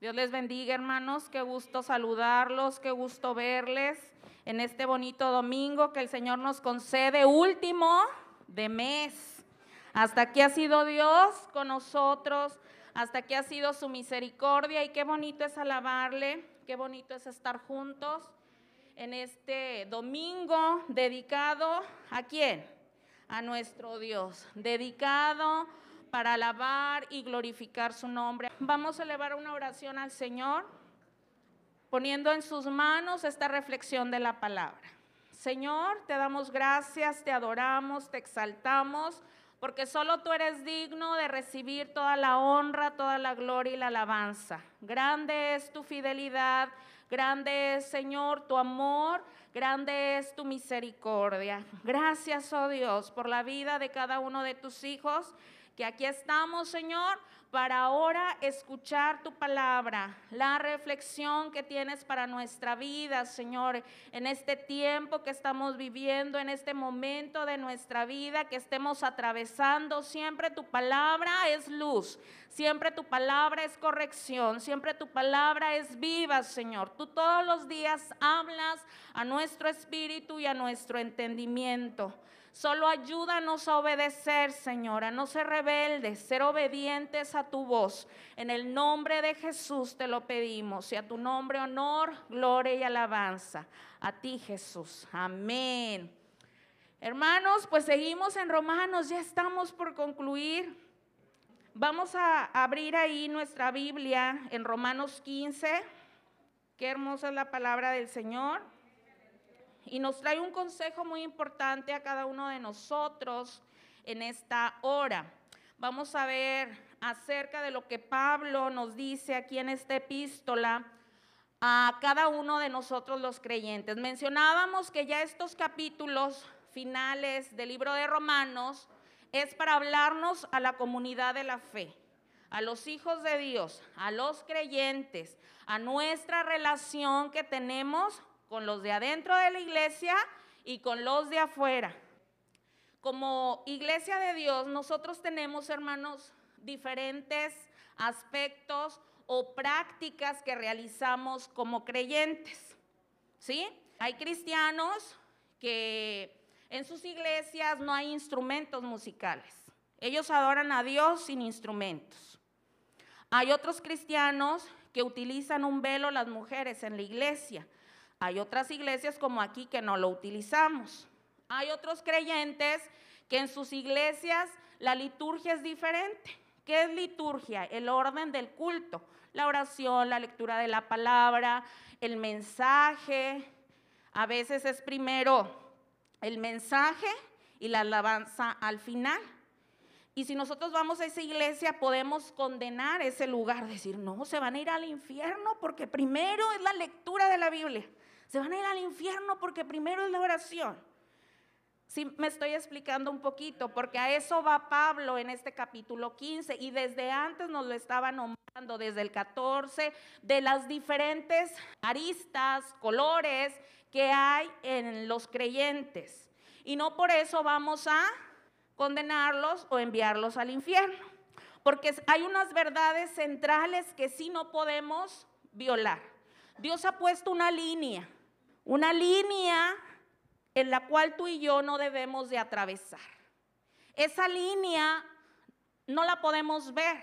Dios les bendiga, hermanos. Qué gusto saludarlos, qué gusto verles en este bonito domingo que el Señor nos concede, último de mes. Hasta aquí ha sido Dios con nosotros, hasta aquí ha sido su misericordia y qué bonito es alabarle, qué bonito es estar juntos en este domingo dedicado a quién? A nuestro Dios, dedicado para alabar y glorificar su nombre. Vamos a elevar una oración al Señor, poniendo en sus manos esta reflexión de la palabra. Señor, te damos gracias, te adoramos, te exaltamos, porque solo tú eres digno de recibir toda la honra, toda la gloria y la alabanza. Grande es tu fidelidad, grande es, Señor, tu amor, grande es tu misericordia. Gracias, oh Dios, por la vida de cada uno de tus hijos que aquí estamos, Señor, para ahora escuchar tu palabra, la reflexión que tienes para nuestra vida, Señor, en este tiempo que estamos viviendo, en este momento de nuestra vida que estemos atravesando. Siempre tu palabra es luz, siempre tu palabra es corrección, siempre tu palabra es viva, Señor. Tú todos los días hablas a nuestro espíritu y a nuestro entendimiento. Solo ayúdanos a obedecer, Señor, a no ser rebeldes, ser obedientes a tu voz. En el nombre de Jesús te lo pedimos y a tu nombre honor, gloria y alabanza. A ti, Jesús. Amén. Hermanos, pues seguimos en Romanos, ya estamos por concluir. Vamos a abrir ahí nuestra Biblia en Romanos 15. Qué hermosa es la palabra del Señor y nos trae un consejo muy importante a cada uno de nosotros en esta hora. Vamos a ver acerca de lo que Pablo nos dice aquí en esta epístola a cada uno de nosotros los creyentes. Mencionábamos que ya estos capítulos finales del libro de Romanos es para hablarnos a la comunidad de la fe, a los hijos de Dios, a los creyentes, a nuestra relación que tenemos con los de adentro de la iglesia y con los de afuera. Como iglesia de Dios, nosotros tenemos, hermanos, diferentes aspectos o prácticas que realizamos como creyentes. ¿Sí? Hay cristianos que en sus iglesias no hay instrumentos musicales. Ellos adoran a Dios sin instrumentos. Hay otros cristianos que utilizan un velo las mujeres en la iglesia hay otras iglesias como aquí que no lo utilizamos. Hay otros creyentes que en sus iglesias la liturgia es diferente. ¿Qué es liturgia? El orden del culto, la oración, la lectura de la palabra, el mensaje. A veces es primero el mensaje y la alabanza al final. Y si nosotros vamos a esa iglesia, podemos condenar ese lugar, decir, no, se van a ir al infierno porque primero es la lectura de la Biblia. Se van a ir al infierno porque primero es la oración. Sí, me estoy explicando un poquito, porque a eso va Pablo en este capítulo 15 y desde antes nos lo estaba nombrando, desde el 14, de las diferentes aristas, colores que hay en los creyentes. Y no por eso vamos a condenarlos o enviarlos al infierno, porque hay unas verdades centrales que sí no podemos violar. Dios ha puesto una línea una línea en la cual tú y yo no debemos de atravesar. Esa línea no la podemos ver,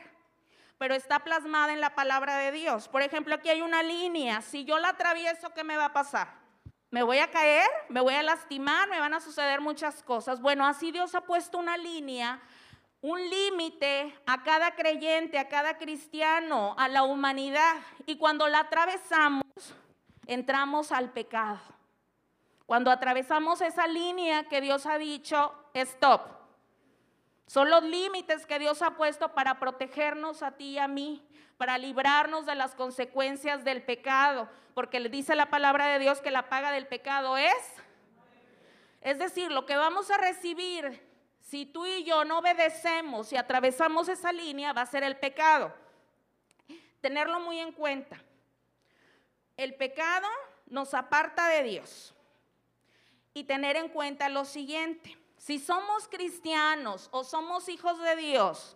pero está plasmada en la palabra de Dios. Por ejemplo, aquí hay una línea. Si yo la atravieso, ¿qué me va a pasar? ¿Me voy a caer? ¿Me voy a lastimar? ¿Me van a suceder muchas cosas? Bueno, así Dios ha puesto una línea, un límite a cada creyente, a cada cristiano, a la humanidad. Y cuando la atravesamos, entramos al pecado. Cuando atravesamos esa línea que Dios ha dicho, stop. Son los límites que Dios ha puesto para protegernos a ti y a mí, para librarnos de las consecuencias del pecado, porque le dice la palabra de Dios que la paga del pecado es. Es decir, lo que vamos a recibir si tú y yo no obedecemos y atravesamos esa línea va a ser el pecado. Tenerlo muy en cuenta el pecado nos aparta de Dios. Y tener en cuenta lo siguiente, si somos cristianos o somos hijos de Dios,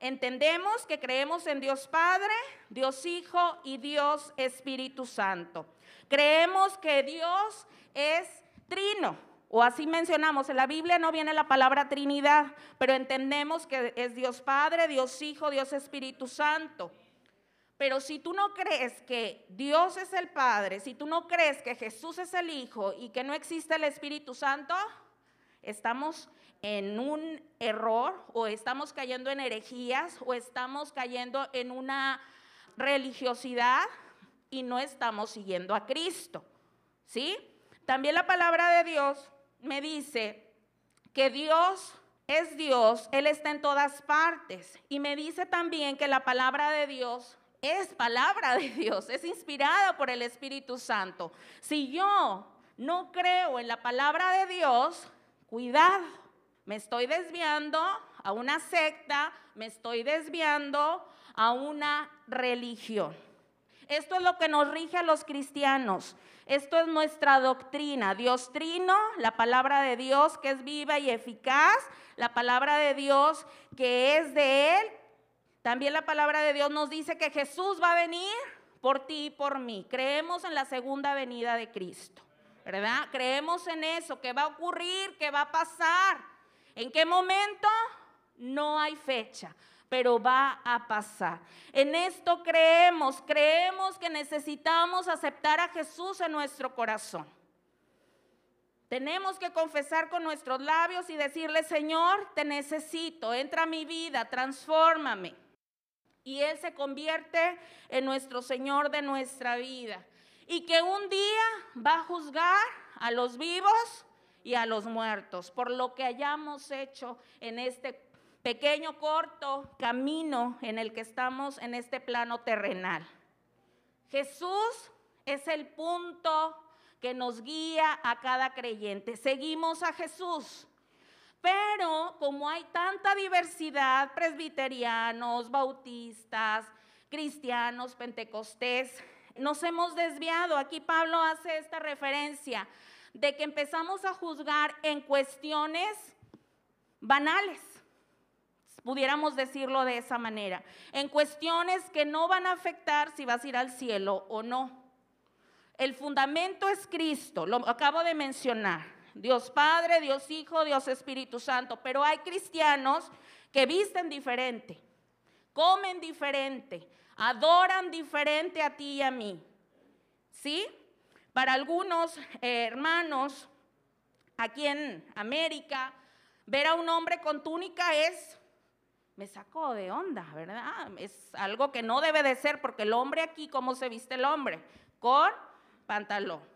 entendemos que creemos en Dios Padre, Dios Hijo y Dios Espíritu Santo. Creemos que Dios es trino, o así mencionamos, en la Biblia no viene la palabra Trinidad, pero entendemos que es Dios Padre, Dios Hijo, Dios Espíritu Santo. Pero si tú no crees que Dios es el Padre, si tú no crees que Jesús es el Hijo y que no existe el Espíritu Santo, estamos en un error o estamos cayendo en herejías o estamos cayendo en una religiosidad y no estamos siguiendo a Cristo. ¿Sí? También la palabra de Dios me dice que Dios es Dios, Él está en todas partes. Y me dice también que la palabra de Dios es palabra de Dios, es inspirada por el Espíritu Santo. Si yo no creo en la palabra de Dios, cuidado, me estoy desviando a una secta, me estoy desviando a una religión. Esto es lo que nos rige a los cristianos. Esto es nuestra doctrina. Dios trino, la palabra de Dios que es viva y eficaz, la palabra de Dios que es de Él. También la palabra de Dios nos dice que Jesús va a venir por ti y por mí. Creemos en la segunda venida de Cristo, ¿verdad? Creemos en eso, que va a ocurrir, que va a pasar. ¿En qué momento? No hay fecha pero va a pasar. En esto creemos, creemos que necesitamos aceptar a Jesús en nuestro corazón. Tenemos que confesar con nuestros labios y decirle, Señor, te necesito, entra a mi vida, transfórmame. Y Él se convierte en nuestro Señor de nuestra vida. Y que un día va a juzgar a los vivos y a los muertos por lo que hayamos hecho en este pequeño, corto camino en el que estamos en este plano terrenal. Jesús es el punto que nos guía a cada creyente. Seguimos a Jesús. Pero como hay tanta diversidad, presbiterianos, bautistas, cristianos, pentecostés, nos hemos desviado. Aquí Pablo hace esta referencia de que empezamos a juzgar en cuestiones banales pudiéramos decirlo de esa manera, en cuestiones que no van a afectar si vas a ir al cielo o no. El fundamento es Cristo, lo acabo de mencionar. Dios Padre, Dios Hijo, Dios Espíritu Santo, pero hay cristianos que visten diferente, comen diferente, adoran diferente a ti y a mí. ¿Sí? Para algunos eh, hermanos aquí en América, ver a un hombre con túnica es me sacó de onda, ¿verdad? Es algo que no debe de ser porque el hombre aquí, ¿cómo se viste el hombre? Con pantalón.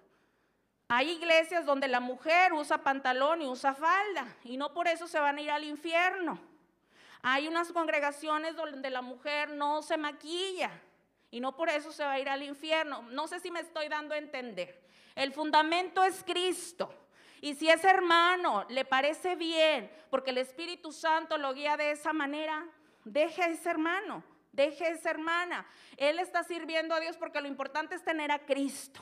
Hay iglesias donde la mujer usa pantalón y usa falda y no por eso se van a ir al infierno. Hay unas congregaciones donde la mujer no se maquilla y no por eso se va a ir al infierno. No sé si me estoy dando a entender. El fundamento es Cristo. Y si ese hermano le parece bien, porque el Espíritu Santo lo guía de esa manera, deje a ese hermano, deje a esa hermana. Él está sirviendo a Dios porque lo importante es tener a Cristo.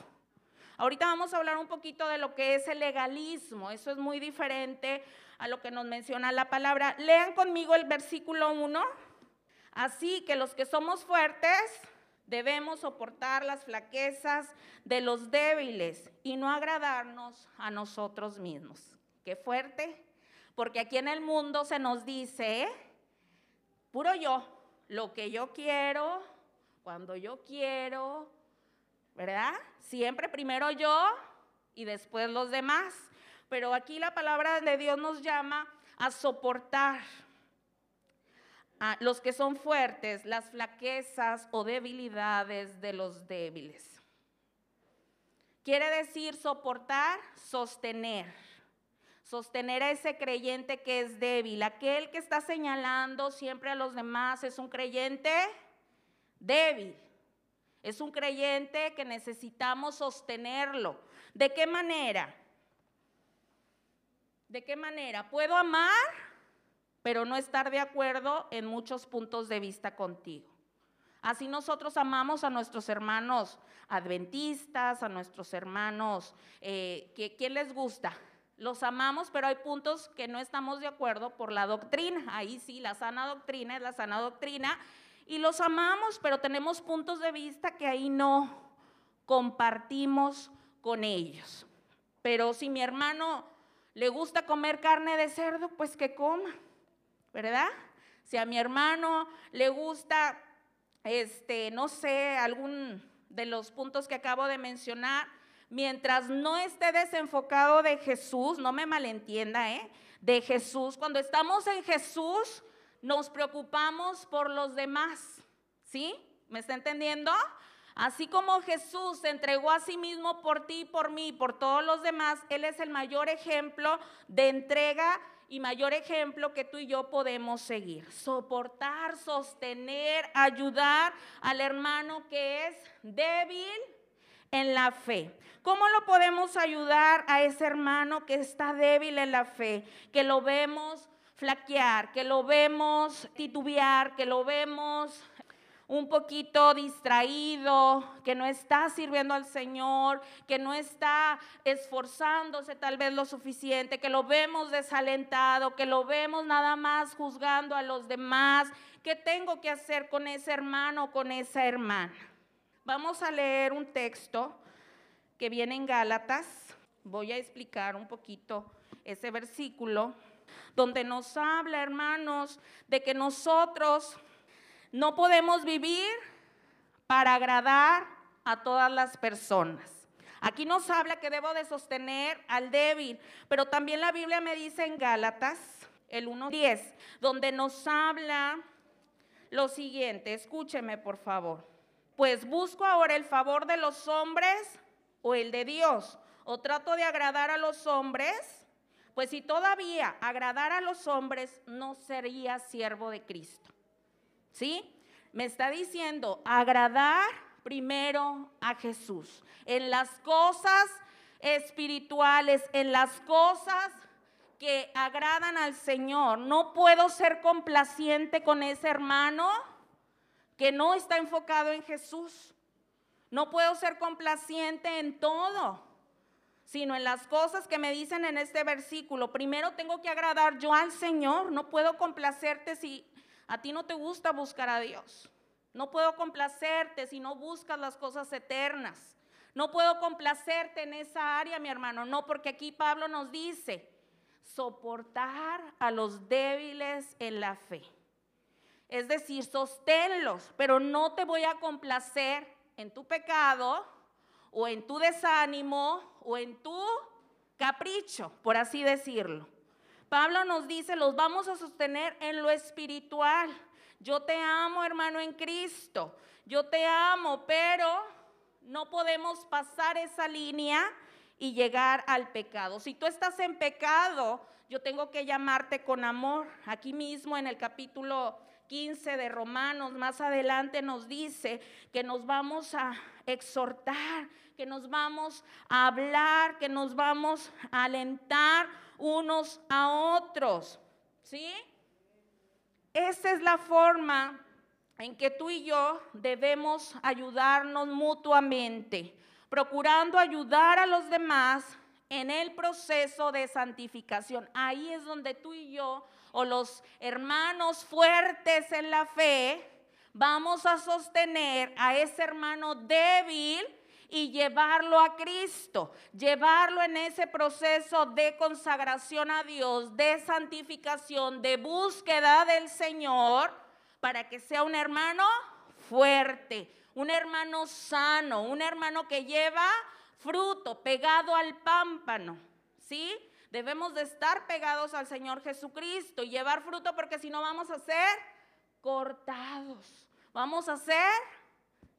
Ahorita vamos a hablar un poquito de lo que es el legalismo. Eso es muy diferente a lo que nos menciona la palabra. Lean conmigo el versículo 1. Así que los que somos fuertes, Debemos soportar las flaquezas de los débiles y no agradarnos a nosotros mismos. Qué fuerte, porque aquí en el mundo se nos dice, puro yo, lo que yo quiero, cuando yo quiero, ¿verdad? Siempre primero yo y después los demás. Pero aquí la palabra de Dios nos llama a soportar los que son fuertes, las flaquezas o debilidades de los débiles. Quiere decir soportar, sostener. Sostener a ese creyente que es débil. Aquel que está señalando siempre a los demás es un creyente débil. Es un creyente que necesitamos sostenerlo. ¿De qué manera? ¿De qué manera? ¿Puedo amar? pero no estar de acuerdo en muchos puntos de vista contigo. Así nosotros amamos a nuestros hermanos adventistas, a nuestros hermanos, eh, ¿quién les gusta? los amamos, pero hay puntos que no estamos de acuerdo por la doctrina. Ahí sí, la sana doctrina es la sana doctrina. Y los amamos, pero tenemos puntos de vista que ahí no compartimos con ellos. Pero si mi hermano le gusta comer carne de cerdo, pues que coma, ¿verdad? Si a mi hermano le gusta, este, no sé, algún de los puntos que acabo de mencionar, mientras no esté desenfocado de Jesús, no me malentienda, ¿eh? De Jesús. Cuando estamos en Jesús, nos preocupamos por los demás. ¿Sí? ¿Me está entendiendo? Así como Jesús se entregó a sí mismo por ti, por mí, por todos los demás, Él es el mayor ejemplo de entrega y mayor ejemplo que tú y yo podemos seguir. Soportar, sostener, ayudar al hermano que es débil en la fe. ¿Cómo lo podemos ayudar a ese hermano que está débil en la fe? Que lo vemos flaquear, que lo vemos titubear, que lo vemos un poquito distraído, que no está sirviendo al Señor, que no está esforzándose tal vez lo suficiente, que lo vemos desalentado, que lo vemos nada más juzgando a los demás. ¿Qué tengo que hacer con ese hermano o con esa hermana? Vamos a leer un texto que viene en Gálatas. Voy a explicar un poquito ese versículo donde nos habla, hermanos, de que nosotros no podemos vivir para agradar a todas las personas. Aquí nos habla que debo de sostener al débil, pero también la Biblia me dice en Gálatas, el 1.10, donde nos habla lo siguiente, escúcheme por favor. Pues busco ahora el favor de los hombres o el de Dios, o trato de agradar a los hombres, pues si todavía agradar a los hombres, no sería siervo de Cristo. ¿Sí? Me está diciendo agradar primero a Jesús. En las cosas espirituales, en las cosas que agradan al Señor. No puedo ser complaciente con ese hermano que no está enfocado en Jesús. No puedo ser complaciente en todo, sino en las cosas que me dicen en este versículo. Primero tengo que agradar yo al Señor. No puedo complacerte si a ti no te gusta buscar a Dios. No puedo complacerte si no buscas las cosas eternas. No puedo complacerte en esa área, mi hermano. No, porque aquí Pablo nos dice, soportar a los débiles en la fe. Es decir, sosténlos, pero no te voy a complacer en tu pecado o en tu desánimo o en tu capricho, por así decirlo. Pablo nos dice, los vamos a sostener en lo espiritual. Yo te amo, hermano, en Cristo. Yo te amo, pero no podemos pasar esa línea y llegar al pecado. Si tú estás en pecado, yo tengo que llamarte con amor. Aquí mismo en el capítulo 15 de Romanos, más adelante nos dice que nos vamos a exhortar, que nos vamos a hablar, que nos vamos a alentar unos a otros. ¿Sí? Esa es la forma en que tú y yo debemos ayudarnos mutuamente, procurando ayudar a los demás en el proceso de santificación. Ahí es donde tú y yo, o los hermanos fuertes en la fe, vamos a sostener a ese hermano débil y llevarlo a Cristo, llevarlo en ese proceso de consagración a Dios, de santificación, de búsqueda del Señor, para que sea un hermano fuerte, un hermano sano, un hermano que lleva fruto, pegado al pámpano, ¿sí? Debemos de estar pegados al Señor Jesucristo y llevar fruto porque si no vamos a ser cortados, vamos a ser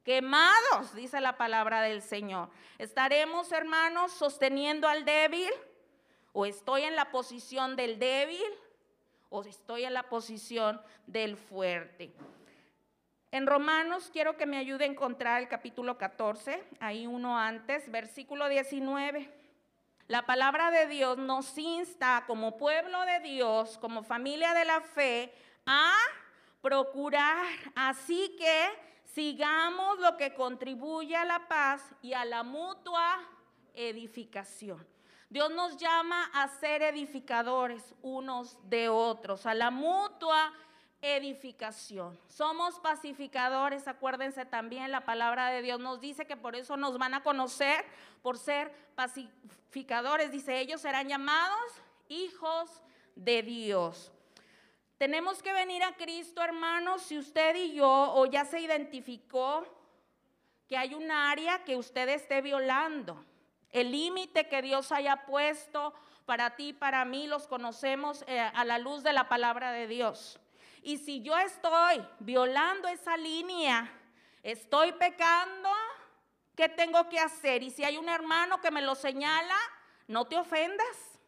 quemados, dice la palabra del Señor. ¿Estaremos, hermanos, sosteniendo al débil? ¿O estoy en la posición del débil? ¿O estoy en la posición del fuerte? En Romanos quiero que me ayude a encontrar el capítulo 14, ahí uno antes, versículo 19. La palabra de Dios nos insta como pueblo de Dios, como familia de la fe, a procurar. Así que sigamos lo que contribuye a la paz y a la mutua edificación. Dios nos llama a ser edificadores unos de otros, a la mutua edificación. Somos pacificadores, acuérdense también, la palabra de Dios nos dice que por eso nos van a conocer, por ser pacificadores. Dice, ellos serán llamados hijos de Dios. Tenemos que venir a Cristo, hermanos, si usted y yo o ya se identificó que hay un área que usted esté violando. El límite que Dios haya puesto para ti, para mí, los conocemos eh, a la luz de la palabra de Dios. Y si yo estoy violando esa línea, estoy pecando, ¿qué tengo que hacer? Y si hay un hermano que me lo señala, no te ofendas.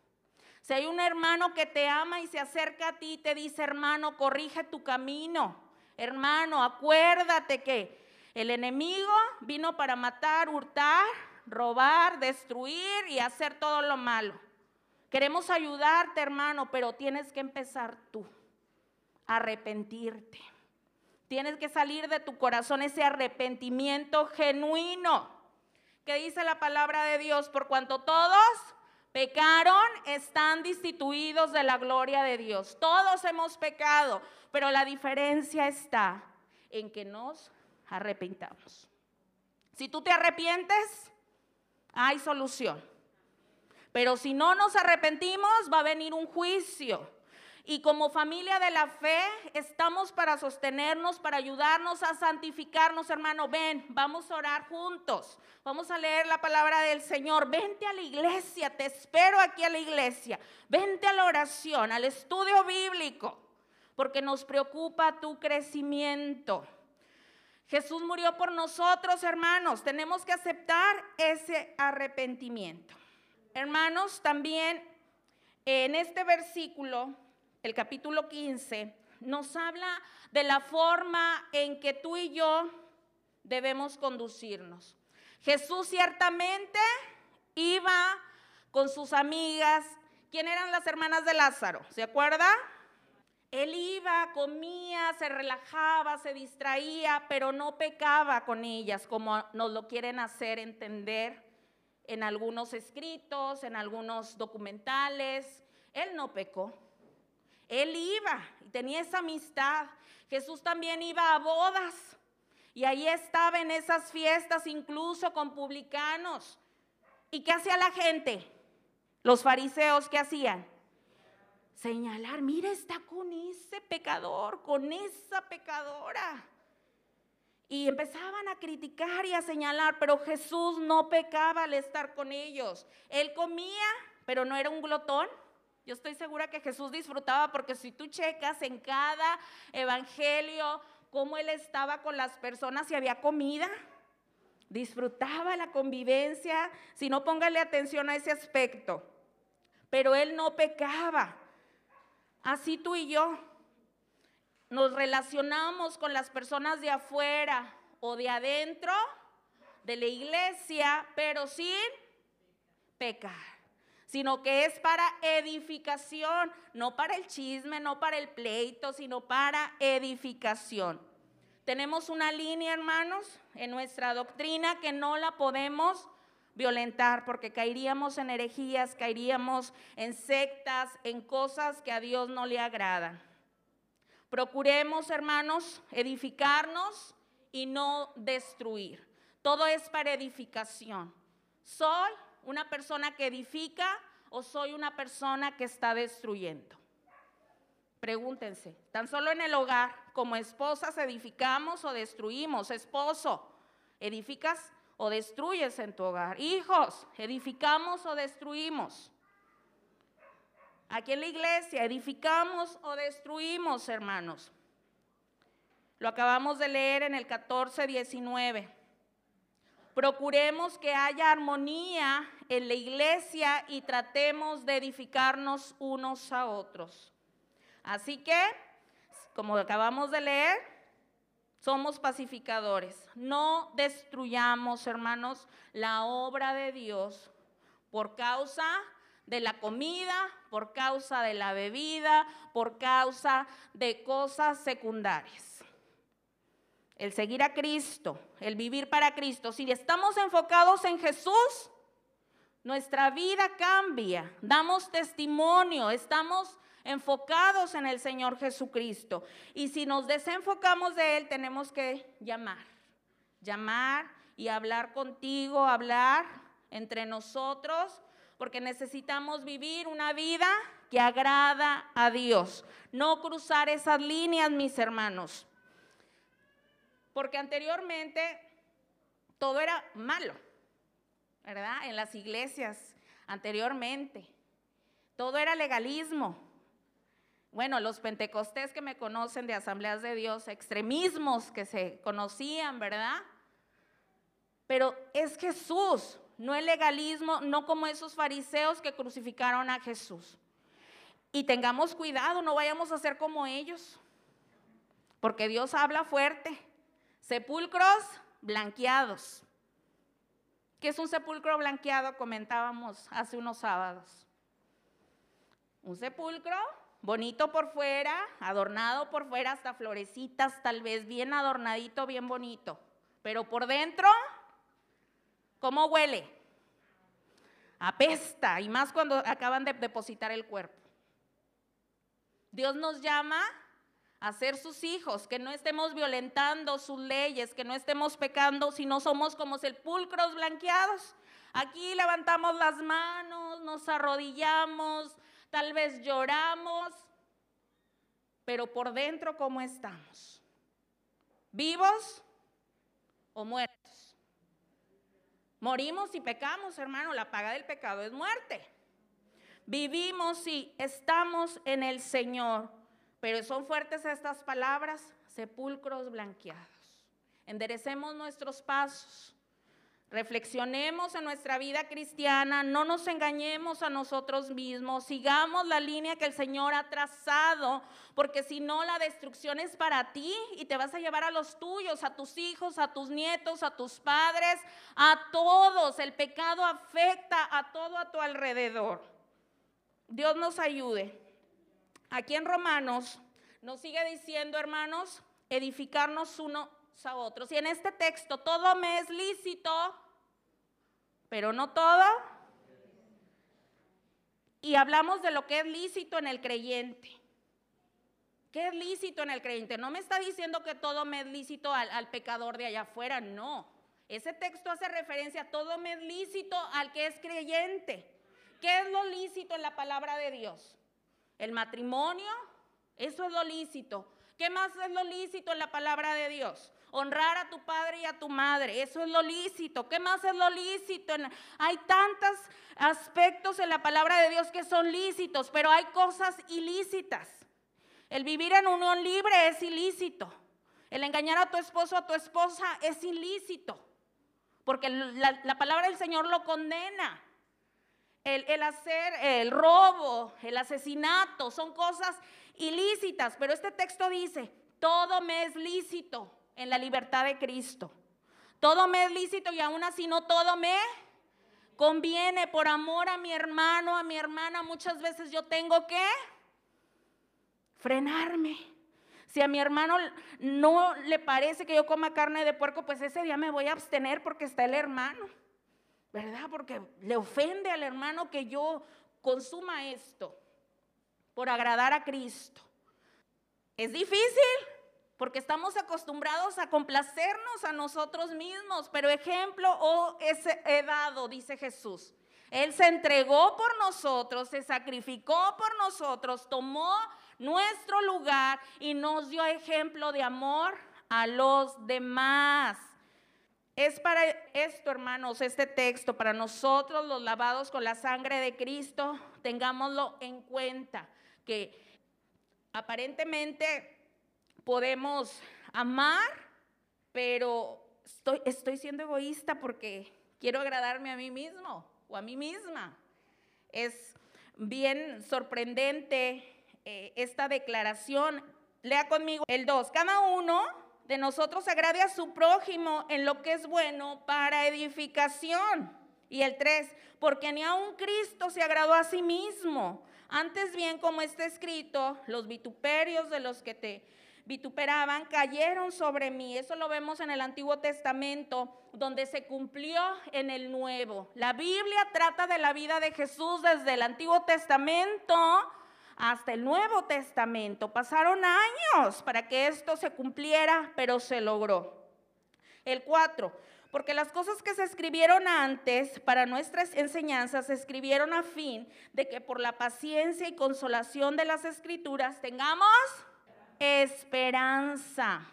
Si hay un hermano que te ama y se acerca a ti y te dice, hermano, corrige tu camino. Hermano, acuérdate que el enemigo vino para matar, hurtar, robar, destruir y hacer todo lo malo. Queremos ayudarte, hermano, pero tienes que empezar tú arrepentirte. Tienes que salir de tu corazón ese arrepentimiento genuino. Que dice la palabra de Dios? Por cuanto todos pecaron, están destituidos de la gloria de Dios. Todos hemos pecado, pero la diferencia está en que nos arrepentamos. Si tú te arrepientes, hay solución. Pero si no nos arrepentimos, va a venir un juicio. Y como familia de la fe estamos para sostenernos, para ayudarnos a santificarnos, hermano. Ven, vamos a orar juntos. Vamos a leer la palabra del Señor. Vente a la iglesia, te espero aquí a la iglesia. Vente a la oración, al estudio bíblico, porque nos preocupa tu crecimiento. Jesús murió por nosotros, hermanos. Tenemos que aceptar ese arrepentimiento. Hermanos, también en este versículo el capítulo 15, nos habla de la forma en que tú y yo debemos conducirnos. Jesús ciertamente iba con sus amigas. ¿Quién eran las hermanas de Lázaro? ¿Se acuerda? Él iba, comía, se relajaba, se distraía, pero no pecaba con ellas, como nos lo quieren hacer entender en algunos escritos, en algunos documentales. Él no pecó. Él iba y tenía esa amistad. Jesús también iba a bodas y ahí estaba en esas fiestas incluso con publicanos. ¿Y qué hacía la gente? Los fariseos, ¿qué hacían? Señalar, mira, está con ese pecador, con esa pecadora. Y empezaban a criticar y a señalar, pero Jesús no pecaba al estar con ellos. Él comía, pero no era un glotón. Yo estoy segura que Jesús disfrutaba porque si tú checas en cada evangelio cómo él estaba con las personas y había comida, disfrutaba la convivencia, si no póngale atención a ese aspecto. Pero él no pecaba. Así tú y yo nos relacionamos con las personas de afuera o de adentro de la iglesia, pero sin pecar sino que es para edificación, no para el chisme, no para el pleito, sino para edificación. Tenemos una línea, hermanos, en nuestra doctrina que no la podemos violentar porque caeríamos en herejías, caeríamos en sectas, en cosas que a Dios no le agradan. Procuremos, hermanos, edificarnos y no destruir. Todo es para edificación. Soy una persona que edifica o soy una persona que está destruyendo? Pregúntense, tan solo en el hogar, como esposas, edificamos o destruimos. Esposo, edificas o destruyes en tu hogar. Hijos, edificamos o destruimos. Aquí en la iglesia, edificamos o destruimos, hermanos. Lo acabamos de leer en el 14, 19. Procuremos que haya armonía en la iglesia y tratemos de edificarnos unos a otros. Así que, como acabamos de leer, somos pacificadores. No destruyamos, hermanos, la obra de Dios por causa de la comida, por causa de la bebida, por causa de cosas secundarias el seguir a Cristo, el vivir para Cristo, si estamos enfocados en Jesús, nuestra vida cambia, damos testimonio, estamos enfocados en el Señor Jesucristo. Y si nos desenfocamos de Él, tenemos que llamar, llamar y hablar contigo, hablar entre nosotros, porque necesitamos vivir una vida que agrada a Dios. No cruzar esas líneas, mis hermanos. Porque anteriormente todo era malo, ¿verdad? En las iglesias, anteriormente. Todo era legalismo. Bueno, los pentecostés que me conocen de asambleas de Dios, extremismos que se conocían, ¿verdad? Pero es Jesús, no el legalismo, no como esos fariseos que crucificaron a Jesús. Y tengamos cuidado, no vayamos a ser como ellos, porque Dios habla fuerte. Sepulcros blanqueados. ¿Qué es un sepulcro blanqueado? Comentábamos hace unos sábados. Un sepulcro bonito por fuera, adornado por fuera, hasta florecitas, tal vez bien adornadito, bien bonito. Pero por dentro, ¿cómo huele? Apesta, y más cuando acaban de depositar el cuerpo. Dios nos llama a ser sus hijos, que no estemos violentando sus leyes, que no estemos pecando, si no somos como sepulcros blanqueados. Aquí levantamos las manos, nos arrodillamos, tal vez lloramos, pero por dentro, ¿cómo estamos? ¿Vivos o muertos? Morimos y pecamos, hermano, la paga del pecado es muerte. Vivimos y estamos en el Señor, pero son fuertes estas palabras, sepulcros blanqueados. Enderecemos nuestros pasos Reflexionemos en nuestra vida cristiana, no nos engañemos a nosotros mismos, sigamos la línea que el Señor ha trazado, porque si no la destrucción es para ti y te vas a llevar a los tuyos, a tus hijos, a tus nietos, a tus padres, a todos. El pecado afecta a todo a tu alrededor. Dios nos ayude. Aquí en Romanos nos sigue diciendo, hermanos, edificarnos unos a otros. Y en este texto todo me es lícito, pero no todo. Y hablamos de lo que es lícito en el creyente. ¿Qué es lícito en el creyente? No me está diciendo que todo me es lícito al, al pecador de allá afuera, no. Ese texto hace referencia a todo me es lícito al que es creyente. ¿Qué es lo lícito en la palabra de Dios? El matrimonio, eso es lo lícito. ¿Qué más es lo lícito en la palabra de Dios? honrar a tu padre y a tu madre. Eso es lo lícito. ¿Qué más es lo lícito? Hay tantos aspectos en la palabra de Dios que son lícitos, pero hay cosas ilícitas. El vivir en unión libre es ilícito. El engañar a tu esposo o a tu esposa es ilícito. Porque la, palabra del Señor lo condena. El, el, hacer el robo, el asesinato, son cosas ilícitas, pero este texto dice, todo me es lícito, en la libertad de Cristo. Todo me es lícito y aún así no todo me conviene por amor a mi hermano, a mi hermana. Muchas veces yo tengo que frenarme. Si a mi hermano no le parece que yo coma carne de puerco, pues ese día me voy a abstener porque está el hermano, ¿verdad? Porque le ofende al hermano que yo consuma esto por agradar a Cristo. ¿Es difícil? porque estamos acostumbrados a complacernos a nosotros mismos, pero ejemplo o es he dado, dice Jesús. Él se entregó por nosotros, se sacrificó por nosotros, tomó nuestro lugar y nos dio ejemplo de amor a los demás. Es para esto, hermanos, este texto, para nosotros los lavados con la sangre de Cristo, tengámoslo en cuenta, que aparentemente podemos amar, pero estoy, estoy siendo egoísta porque quiero agradarme a mí mismo o a mí misma. Es bien sorprendente eh, esta declaración. Lea conmigo el 2. Cada uno de nosotros agrade a su prójimo en lo que es bueno para edificación. Y el 3, porque ni aun Cristo se agradó a sí mismo. Antes bien, como está escrito, los vituperios de los que te vituperaban, cayeron sobre mí. Eso lo vemos en el Antiguo Testamento, donde se cumplió en el Nuevo. La Biblia trata de la vida de Jesús desde el Antiguo Testamento hasta el Nuevo Testamento. Pasaron años para que esto se cumpliera, pero se logró. El 4. Porque las cosas que se escribieron antes para nuestras enseñanzas se escribieron a fin de que por la paciencia y consolación de las escrituras tengamos esperanza.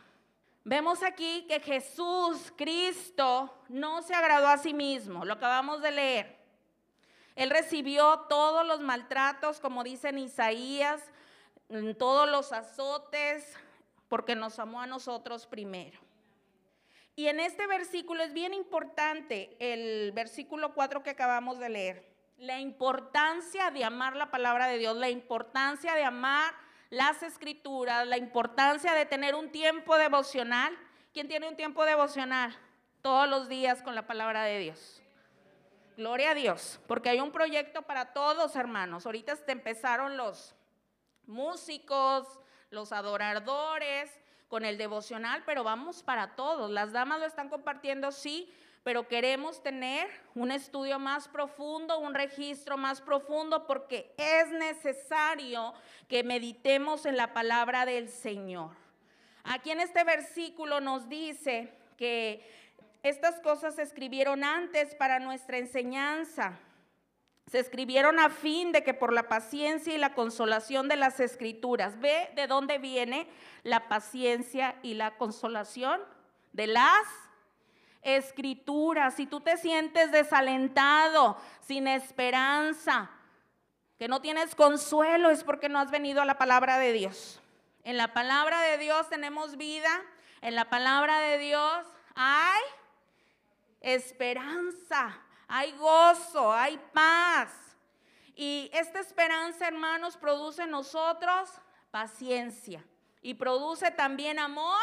Vemos aquí que Jesús, Cristo, no se agradó a sí mismo, lo acabamos de leer. Él recibió todos los maltratos, como dice en Isaías, todos los azotes, porque nos amó a nosotros primero. Y en este versículo es bien importante, el versículo 4 que acabamos de leer, la importancia de amar la palabra de Dios, la importancia de amar las escrituras, la importancia de tener un tiempo devocional. ¿Quién tiene un tiempo devocional? Todos los días con la palabra de Dios. Gloria a Dios, porque hay un proyecto para todos, hermanos. Ahorita empezaron los músicos, los adoradores con el devocional, pero vamos para todos. Las damas lo están compartiendo, sí, pero queremos tener un estudio más profundo, un registro más profundo, porque es necesario que meditemos en la palabra del Señor. Aquí en este versículo nos dice que estas cosas se escribieron antes para nuestra enseñanza. Se escribieron a fin de que por la paciencia y la consolación de las escrituras, ¿ve de dónde viene la paciencia y la consolación? De las escrituras. Si tú te sientes desalentado, sin esperanza, que no tienes consuelo, es porque no has venido a la palabra de Dios. En la palabra de Dios tenemos vida, en la palabra de Dios hay esperanza, hay gozo, hay paz. Y esta esperanza, hermanos, produce en nosotros paciencia y produce también amor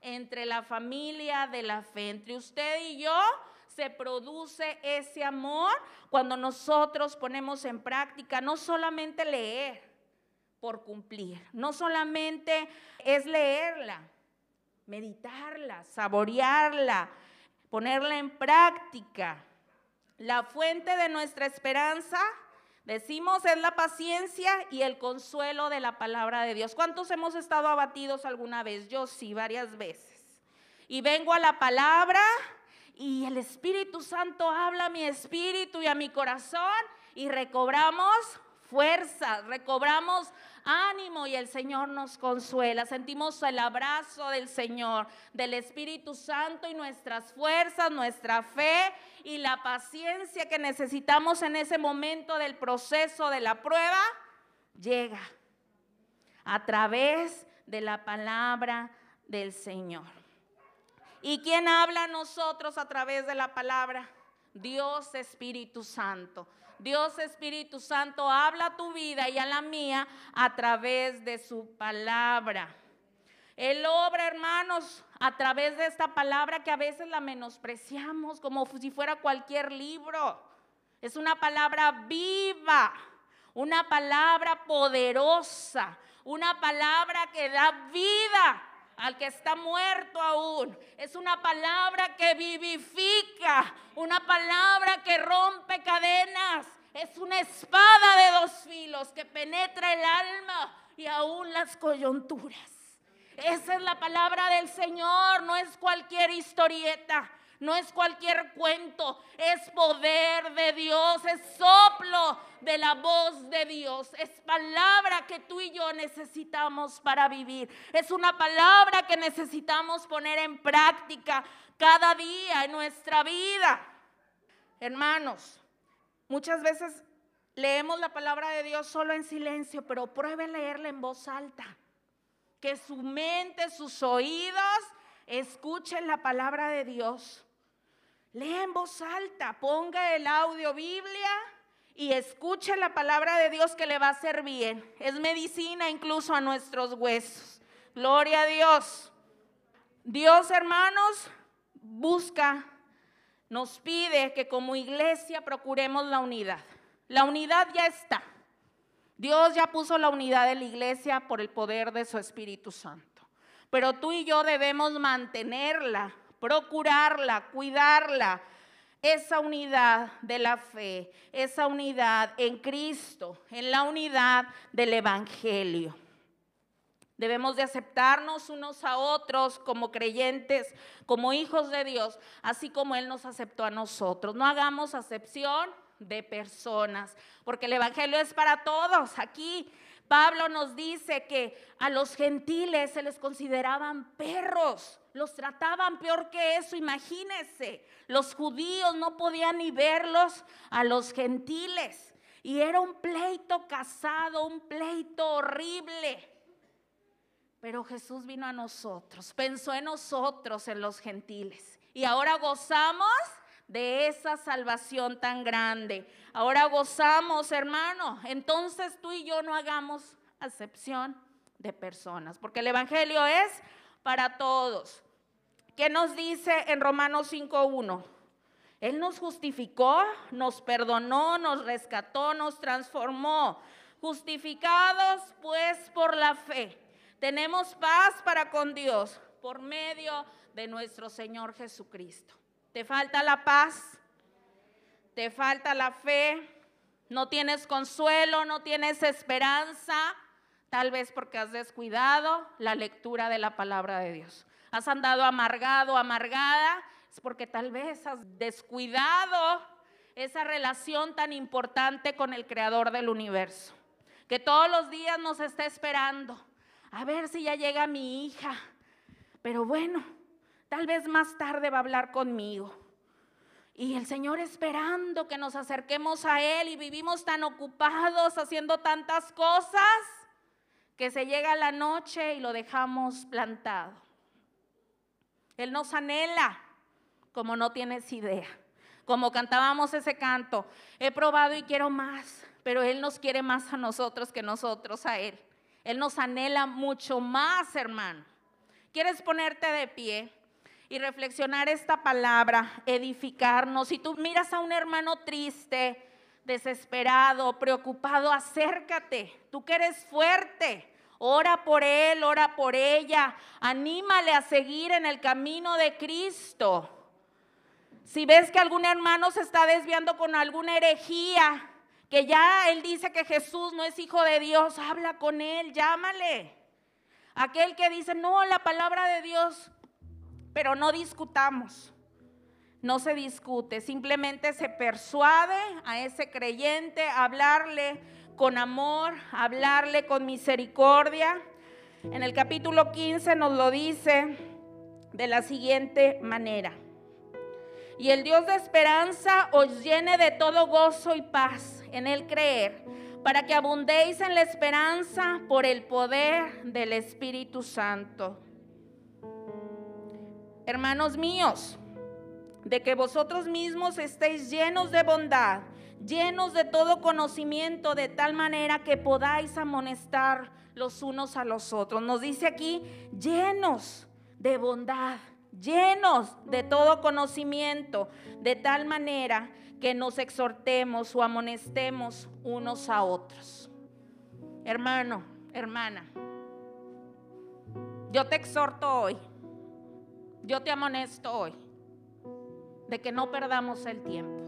entre la familia de la fe. Entre usted y yo se produce ese amor cuando nosotros ponemos en práctica no solamente leer por cumplir, no solamente es leerla, meditarla, saborearla, ponerla en práctica. La fuente de nuestra esperanza, decimos, es la paciencia y el consuelo de la palabra de Dios. ¿Cuántos hemos estado abatidos alguna vez? Yo sí, varias veces. Y vengo a la palabra y el Espíritu Santo habla a mi espíritu y a mi corazón y recobramos fuerza, recobramos ánimo y el Señor nos consuela. Sentimos el abrazo del Señor, del Espíritu Santo y nuestras fuerzas, nuestra fe y la paciencia que necesitamos en ese momento del proceso de la prueba llega a través de la palabra del Señor. ¿Y quién habla a nosotros a través de la palabra? Dios Espíritu Santo. Dios Espíritu Santo habla tu vida y a la mía a través de su palabra. Él obra, hermanos, a través de esta palabra que a veces la menospreciamos como si fuera cualquier libro. Es una palabra viva, una palabra poderosa, una palabra que da vida al que está muerto aún. Es una palabra que vivifica, una palabra que rompe cadenas. Es una espada de dos filos que penetra el alma y aún las coyunturas. Esa es la palabra del Señor, no es cualquier historieta. No es cualquier cuento, es poder de Dios, es soplo de la voz de Dios, es palabra que tú y yo necesitamos para vivir, es una palabra que necesitamos poner en práctica cada día en nuestra vida. Hermanos, muchas veces leemos la palabra de Dios solo en silencio, pero pruebe leerla en voz alta. Que su mente, sus oídos escuchen la palabra de Dios. Lea en voz alta, ponga el audio Biblia y escuche la palabra de Dios que le va a hacer bien. Es medicina incluso a nuestros huesos. Gloria a Dios. Dios, hermanos, busca, nos pide que como iglesia procuremos la unidad. La unidad ya está. Dios ya puso la unidad de la iglesia por el poder de su Espíritu Santo. pero tú y yo debemos mantenerla, procurarla, cuidarla. Esa unidad de la fe, esa unidad en Cristo, en la unidad del Evangelio. Debemos de aceptarnos unos a otros como creyentes, como hijos de Dios, así como Él nos aceptó a nosotros. No hagamos acepción de personas, porque el Evangelio es para todos. Aquí Pablo nos dice que a los gentiles se les consideraban perros, los trataban peor que eso, imagínense. Los judíos no podían ni verlos a los gentiles. Y era un pleito casado, un pleito horrible. Pero Jesús vino a nosotros, pensó en nosotros, en los gentiles. Y ahora gozamos de esa salvación tan grande. Ahora gozamos, hermano. Entonces tú y yo no hagamos acepción de personas, porque el Evangelio es para todos. ¿Qué nos dice en Romanos 5.1? Él nos justificó, nos perdonó, nos rescató, nos transformó. Justificados pues por la fe. Tenemos paz para con Dios por medio de nuestro Señor Jesucristo. ¿Te falta la paz? ¿Te falta la fe? ¿No tienes consuelo? ¿No tienes esperanza? Tal vez porque has descuidado la lectura de la palabra de Dios. Has andado amargado, amargada. Es porque tal vez has descuidado esa relación tan importante con el creador del universo. Que todos los días nos está esperando. A ver si ya llega mi hija. Pero bueno, Tal vez más tarde va a hablar conmigo. Y el Señor esperando que nos acerquemos a Él y vivimos tan ocupados haciendo tantas cosas que se llega la noche y lo dejamos plantado. Él nos anhela como no tienes idea. Como cantábamos ese canto, he probado y quiero más, pero Él nos quiere más a nosotros que nosotros a Él. Él nos anhela mucho más, hermano. ¿Quieres ponerte de pie? Y reflexionar esta palabra, edificarnos. Si tú miras a un hermano triste, desesperado, preocupado, acércate. Tú que eres fuerte, ora por él, ora por ella. Anímale a seguir en el camino de Cristo. Si ves que algún hermano se está desviando con alguna herejía, que ya él dice que Jesús no es hijo de Dios, habla con él, llámale. Aquel que dice, no, la palabra de Dios pero no discutamos. No se discute, simplemente se persuade a ese creyente a hablarle con amor, hablarle con misericordia. En el capítulo 15 nos lo dice de la siguiente manera. Y el Dios de esperanza os llene de todo gozo y paz en el creer, para que abundéis en la esperanza por el poder del Espíritu Santo hermanos míos, de que vosotros mismos estéis llenos de bondad, llenos de todo conocimiento, de tal manera que podáis amonestar los unos a los otros. Nos dice aquí, llenos de bondad, llenos de todo conocimiento, de tal manera que nos exhortemos o amonestemos unos a otros. Hermano, hermana, yo te exhorto hoy yo te amonesto hoy de que no perdamos el tiempo.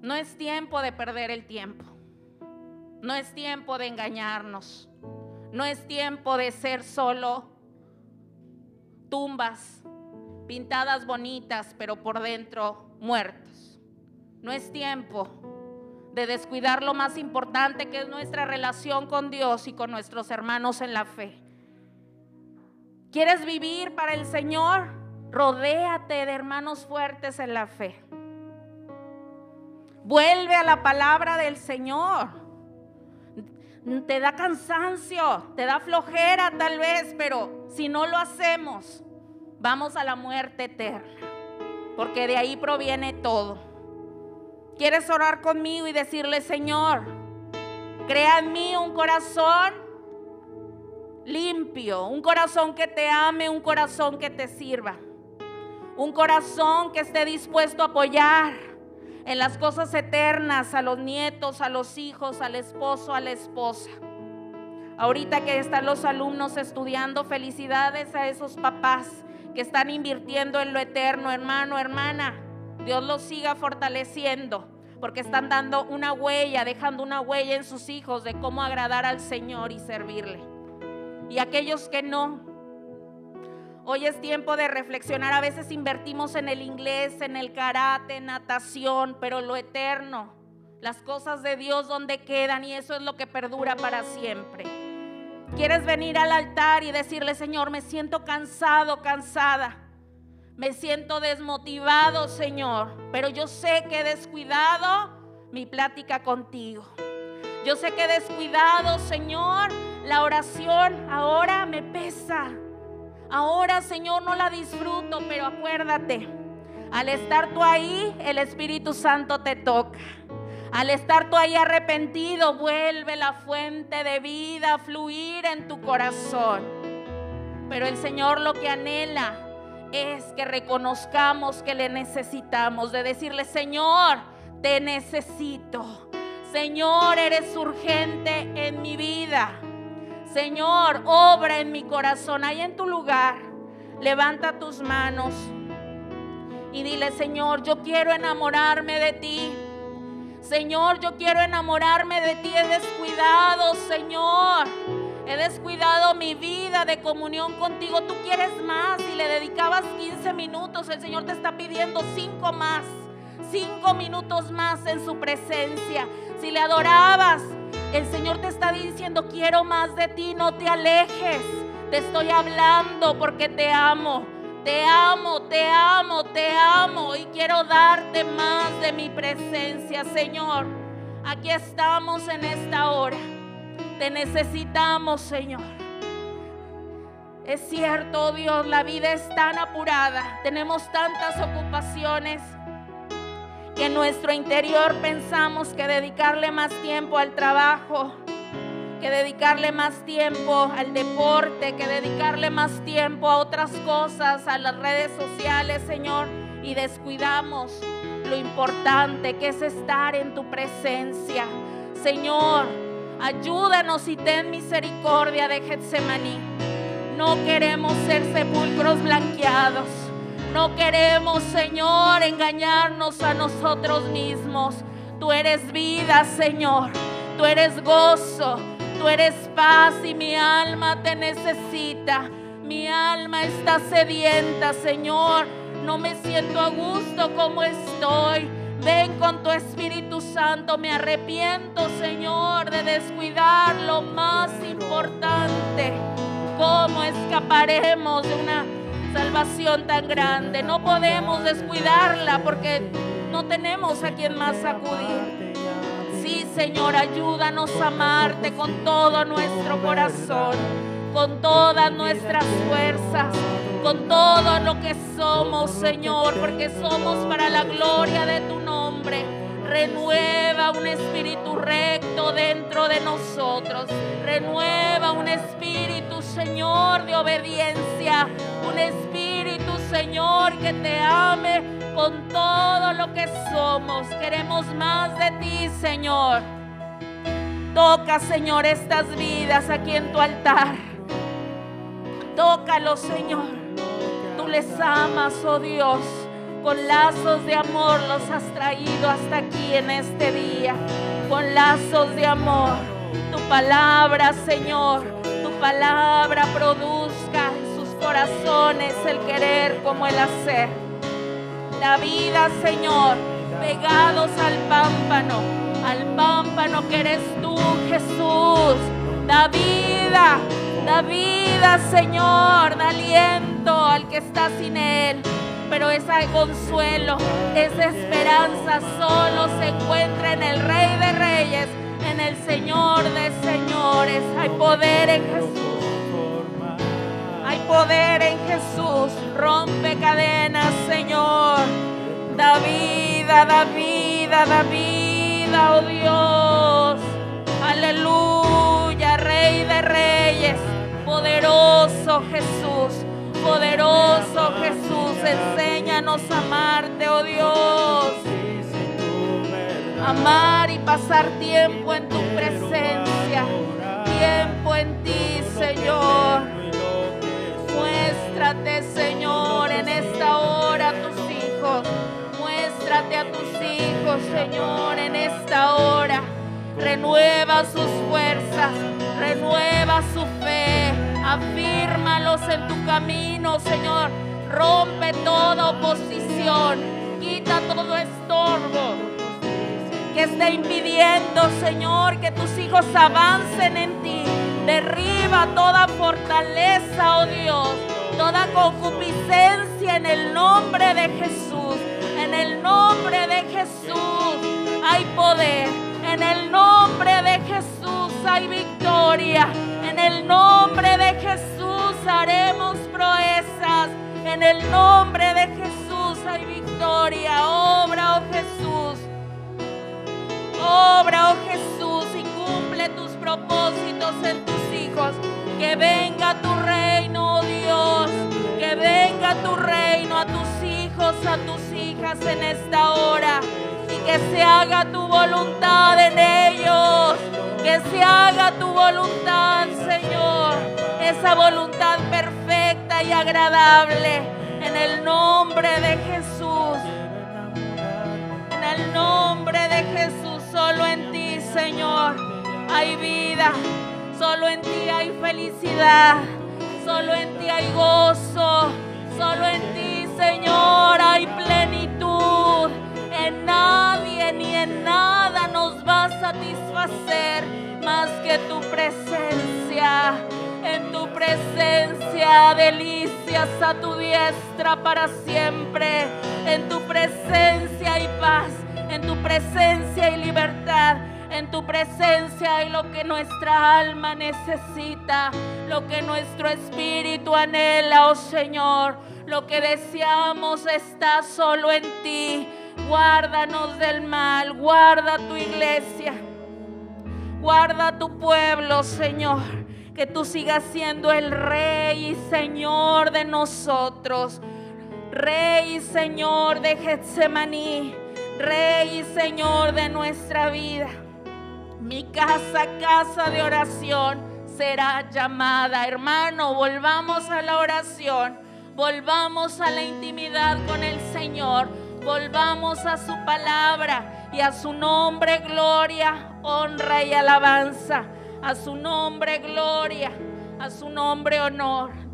No es tiempo de perder el tiempo. No es tiempo de engañarnos. No es tiempo de ser solo tumbas pintadas bonitas, pero por dentro muertos. No es tiempo de descuidar lo más importante que es nuestra relación con Dios y con nuestros hermanos en la fe. ¿Quieres vivir para el Señor? Rodéate de hermanos fuertes en la fe. Vuelve a la palabra del Señor. Te da cansancio, te da flojera tal vez, pero si no lo hacemos, vamos a la muerte eterna, porque de ahí proviene todo. ¿Quieres orar conmigo y decirle, Señor, crea en mí un corazón limpio, un corazón que te ame, un corazón que te sirva, un corazón que esté dispuesto a apoyar en las cosas eternas a los nietos, a los hijos, al esposo, a la esposa. Ahorita que están los alumnos estudiando, felicidades a esos papás que están invirtiendo en lo eterno, hermano, hermana. Dios los siga fortaleciendo porque están dando una huella, dejando una huella en sus hijos de cómo agradar al Señor y servirle. Y aquellos que no, hoy es tiempo de reflexionar. A veces invertimos en el inglés, en el karate, natación, pero lo eterno, las cosas de Dios donde quedan y eso es lo que perdura para siempre. Quieres venir al altar y decirle, Señor, me siento cansado, cansada. Me siento desmotivado, Señor, pero yo sé que he descuidado mi plática contigo. Yo sé que he descuidado, Señor, la oración. Ahora me pesa. Ahora, Señor, no la disfruto, pero acuérdate, al estar tú ahí, el Espíritu Santo te toca. Al estar tú ahí arrepentido, vuelve la fuente de vida a fluir en tu corazón. Pero el Señor lo que anhela es que reconozcamos que le necesitamos, de decirle, Señor, te necesito. Señor, eres urgente en mi vida. Señor, obra en mi corazón, ahí en tu lugar. Levanta tus manos y dile, Señor, yo quiero enamorarme de ti. Señor, yo quiero enamorarme de ti. He descuidado, Señor He descuidado mi vida de comunión contigo. Tú quieres más y le dedicabas 15 minutos. El Señor te está pidiendo 5 más. 5 minutos más en su presencia. Si le adorabas, el Señor te está diciendo, quiero más de ti, no te alejes. Te estoy hablando porque te amo. Te amo, te amo, te amo y quiero darte más de mi presencia, Señor. Aquí estamos en esta hora. Te necesitamos, Señor. Es cierto, oh Dios, la vida es tan apurada. Tenemos tantas ocupaciones que en nuestro interior pensamos que dedicarle más tiempo al trabajo, que dedicarle más tiempo al deporte, que dedicarle más tiempo a otras cosas, a las redes sociales, Señor, y descuidamos lo importante que es estar en tu presencia. Señor, Ayúdanos y ten misericordia de Getsemaní. No queremos ser sepulcros blanqueados. No queremos, Señor, engañarnos a nosotros mismos. Tú eres vida, Señor. Tú eres gozo. Tú eres paz y mi alma te necesita. Mi alma está sedienta, Señor. No me siento a gusto como estoy. Ven con tu Espíritu Santo. Me arrepiento, Señor, de descuidar lo más importante. ¿Cómo escaparemos de una salvación tan grande? No podemos descuidarla porque no tenemos a quien más acudir. Sí, Señor, ayúdanos a amarte con todo nuestro corazón, con todas nuestras fuerzas con todo lo que somos, Señor, porque somos para la gloria de tu nombre. Renueva un espíritu recto dentro de nosotros. Renueva un espíritu, Señor, de obediencia. Un espíritu, Señor, que te ame con todo lo que somos. Queremos más de ti, Señor. Toca, Señor, estas vidas aquí en tu altar. Tócalo, Señor les amas, oh Dios. Con lazos de amor los has traído hasta aquí en este día. Con lazos de amor. Tu palabra, Señor, palabra produzca en sus corazones el querer como el hacer. La vida, Señor, pegados al pámpano, al pámpano que eres tú, Jesús. Da vida, da vida, Señor, da aliento al que está sin Él. Pero ese consuelo, esa esperanza solo se encuentra en el Rey de Reyes, el Señor de Señores. Hay poder en Jesús. Hay poder en Jesús. Rompe cadenas, Señor. Da vida, da vida, da vida, oh Dios. Aleluya, Rey de Reyes. Poderoso Jesús poderoso Jesús, enséñanos a amarte, oh Dios. Amar y pasar tiempo en tu presencia. tiempo en ti, Señor. Muéstrate, Señor, en esta hora a tus hijos. Muéstrate a tus hijos, Señor, en esta hora. Renueva sus fuerzas, renueva su fe. Afírmalos en tu camino, Señor. Rompe toda oposición. Quita todo estorbo que esté impidiendo, Señor, que tus hijos avancen en ti. Derriba toda fortaleza, oh Dios, toda concupiscencia en el nombre de Jesús. En el nombre de Jesús hay poder. En el nombre de Jesús hay victoria. En el nombre de Jesús haremos proezas. En el nombre de Jesús hay victoria. Obra, oh Jesús. Obra, oh Jesús, y cumple tus propósitos en tus hijos. Que venga tu reino, oh Dios. Que venga tu reino a tus hijos, a tus hijas en esta hora. Y que se haga tu voluntad en ellos. Que se haga tu voluntad, Señor. Esa voluntad perfecta y agradable. En el nombre de Jesús. En el nombre de Jesús, solo en ti, Señor, hay vida. Solo en ti hay felicidad. Solo en ti hay gozo. Solo en ti, Señor, hay plenitud. En nadie ni en nada nos va a satisfacer más que tu presencia. En tu presencia, delicias a tu diestra para siempre. En tu presencia hay paz. En tu presencia hay libertad. En tu presencia hay lo que nuestra alma necesita, lo que nuestro espíritu anhela, oh Señor. Lo que deseamos está solo en ti. Guárdanos del mal, guarda tu iglesia, guarda tu pueblo, Señor. Que tú sigas siendo el Rey y Señor de nosotros. Rey y Señor de Getsemaní. Rey y Señor de nuestra vida. Mi casa, casa de oración, será llamada. Hermano, volvamos a la oración. Volvamos a la intimidad con el Señor. Volvamos a su palabra y a su nombre gloria, honra y alabanza. A su nombre gloria, a su nombre honor.